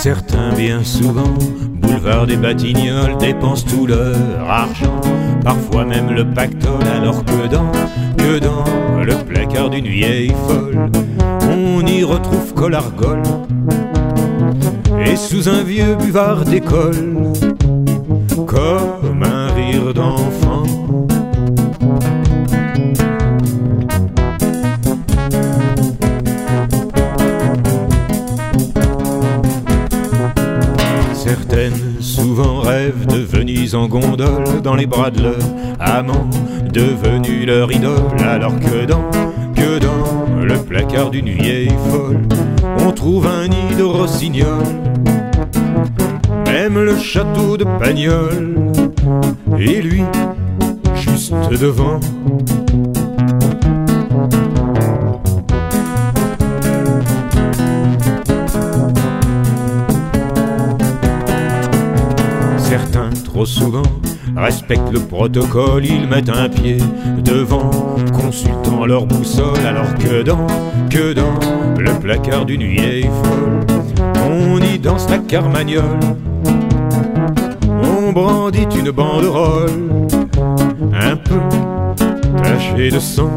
Certains bien souvent, boulevard des Batignolles, dépensent tout leur argent, parfois même le pactole, alors que dans, que dans le placard d'une vieille folle, on y retrouve colargol et sous un vieux buvard d'école, comme un rire d'enfant Certaines souvent rêvent de Venise en gondole dans les bras de leur amant, devenu leur idole, alors que dans, que dans le placard d'une vieille folle, on trouve un nid de rossignol, même le château de Pagnol, et lui, juste devant. Souvent, respectent le protocole, ils mettent un pied devant, consultant leur boussole, alors que dans, que dans le placard d'une vieille folle, on y danse la carmagnole, on brandit une banderole, un peu tachée de sang.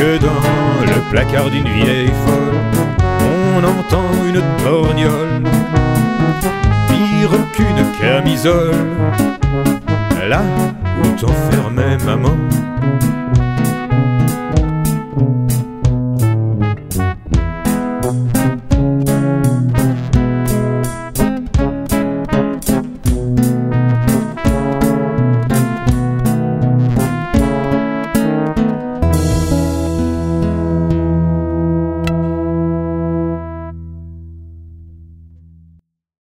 Que dans le placard d'une vieille folle, on entend une torgnole, pire qu'une camisole, là où t'enfermait maman.